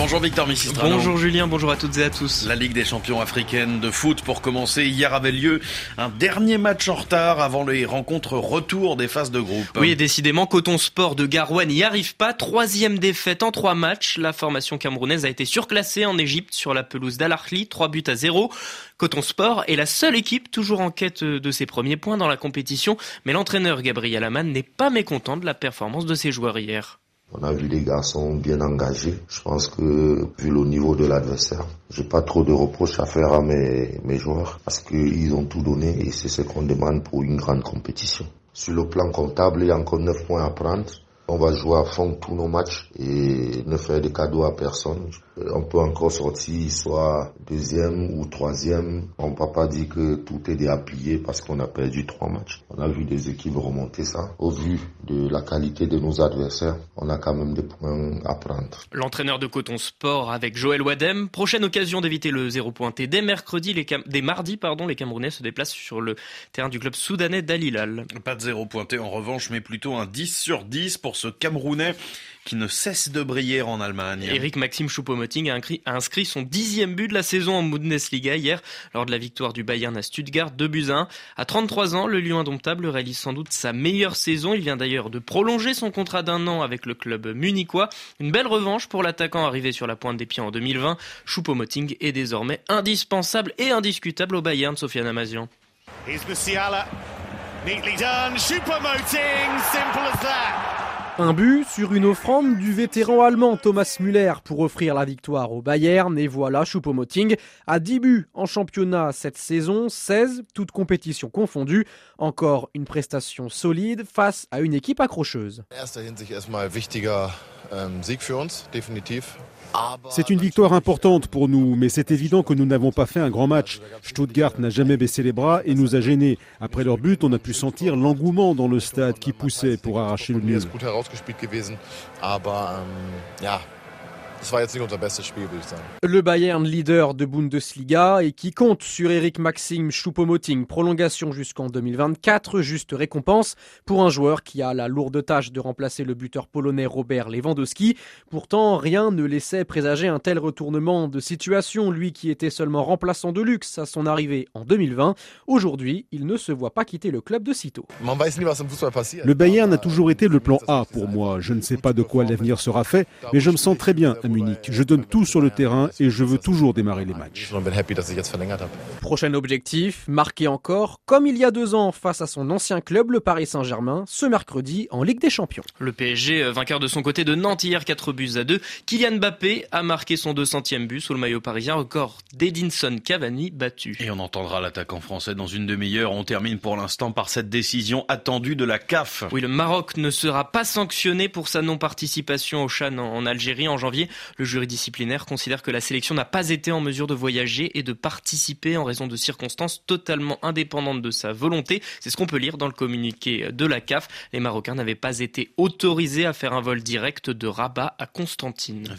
Bonjour Victor Missistrano. Bonjour Julien, bonjour à toutes et à tous. La Ligue des champions africaines de foot pour commencer. Hier avait lieu un dernier match en retard avant les rencontres retour des phases de groupe. Oui, décidément, Coton Sport de Garoua n'y arrive pas. Troisième défaite en trois matchs. La formation camerounaise a été surclassée en Égypte sur la pelouse d'Al Ahly, trois buts à zéro. Coton Sport est la seule équipe toujours en quête de ses premiers points dans la compétition, mais l'entraîneur Gabriel Aman n'est pas mécontent de la performance de ses joueurs hier. On a vu des garçons bien engagés. Je pense que vu le niveau de l'adversaire, j'ai pas trop de reproches à faire à mes, mes joueurs parce qu'ils ont tout donné et c'est ce qu'on demande pour une grande compétition. Sur le plan comptable, il y a encore 9 points à prendre. On va jouer à fond tous nos matchs et ne faire de cadeaux à personne. On peut encore sortir soit deuxième ou troisième. On ne peut pas dire que tout est déappuyé parce qu'on a perdu trois matchs. On a vu des équipes remonter ça. Au vu de la qualité de nos adversaires, on a quand même des points à prendre. L'entraîneur de Coton Sport avec Joël Wadem. Prochaine occasion d'éviter le zéro pointé. Dès mercredi, les Cam... dès mardi, pardon, les Camerounais se déplacent sur le terrain du club soudanais d'Alilal. Pas de zéro pointé en revanche, mais plutôt un 10 sur 10 pour ce Camerounais qui ne cesse de briller en Allemagne. Eric Maxime Choupo-Moting a inscrit son dixième but de la saison en Bundesliga hier lors de la victoire du Bayern à Stuttgart 2 buts à 1. À 33 ans, le Lion indomptable réalise sans doute sa meilleure saison. Il vient d'ailleurs de prolonger son contrat d'un an avec le club munichois. Une belle revanche pour l'attaquant arrivé sur la pointe des pieds en 2020. Choupo-Moting est désormais indispensable et indiscutable au Bayern, Sofiane Amazian. Neatly done. Choupo-Moting, simple as that. Un but sur une offrande du vétéran allemand Thomas Müller pour offrir la victoire au Bayern. Et voilà, Choupo-Moting a 10 buts en championnat cette saison, 16, toutes compétitions confondues. Encore une prestation solide face à une équipe accrocheuse. C'est une victoire importante pour nous, mais c'est évident que nous n'avons pas fait un grand match. Stuttgart n'a jamais baissé les bras et nous a gênés. Après leur but, on a pu sentir l'engouement dans le stade qui poussait pour arracher le nul. ausgespielt gewesen. Aber ähm, ja, Le Bayern leader de Bundesliga et qui compte sur Eric Maxime Choupo-Moting. Prolongation jusqu'en 2024, juste récompense pour un joueur qui a la lourde tâche de remplacer le buteur polonais Robert Lewandowski. Pourtant, rien ne laissait présager un tel retournement de situation. Lui qui était seulement remplaçant de luxe à son arrivée en 2020, aujourd'hui, il ne se voit pas quitter le club de sitôt. Le Bayern a toujours été le plan A pour moi. Je ne sais pas de quoi l'avenir sera fait, mais je me sens très bien Munich. Je donne tout sur le terrain et je veux toujours démarrer les matchs. Prochain objectif, marquer encore, comme il y a deux ans face à son ancien club, le Paris Saint-Germain, ce mercredi en Ligue des Champions. Le PSG, euh, vainqueur de son côté de Nantes hier, 4 buts à 2. Kylian Mbappé a marqué son 200e but sous le maillot parisien, record d'Edinson Cavani battu. Et on entendra l'attaquant français dans une demi-heure. On termine pour l'instant par cette décision attendue de la CAF. Oui, le Maroc ne sera pas sanctionné pour sa non-participation au Chan en Algérie en janvier. Le jury disciplinaire considère que la sélection n'a pas été en mesure de voyager et de participer en raison de circonstances totalement indépendantes de sa volonté. C'est ce qu'on peut lire dans le communiqué de la CAF. Les Marocains n'avaient pas été autorisés à faire un vol direct de Rabat à Constantine.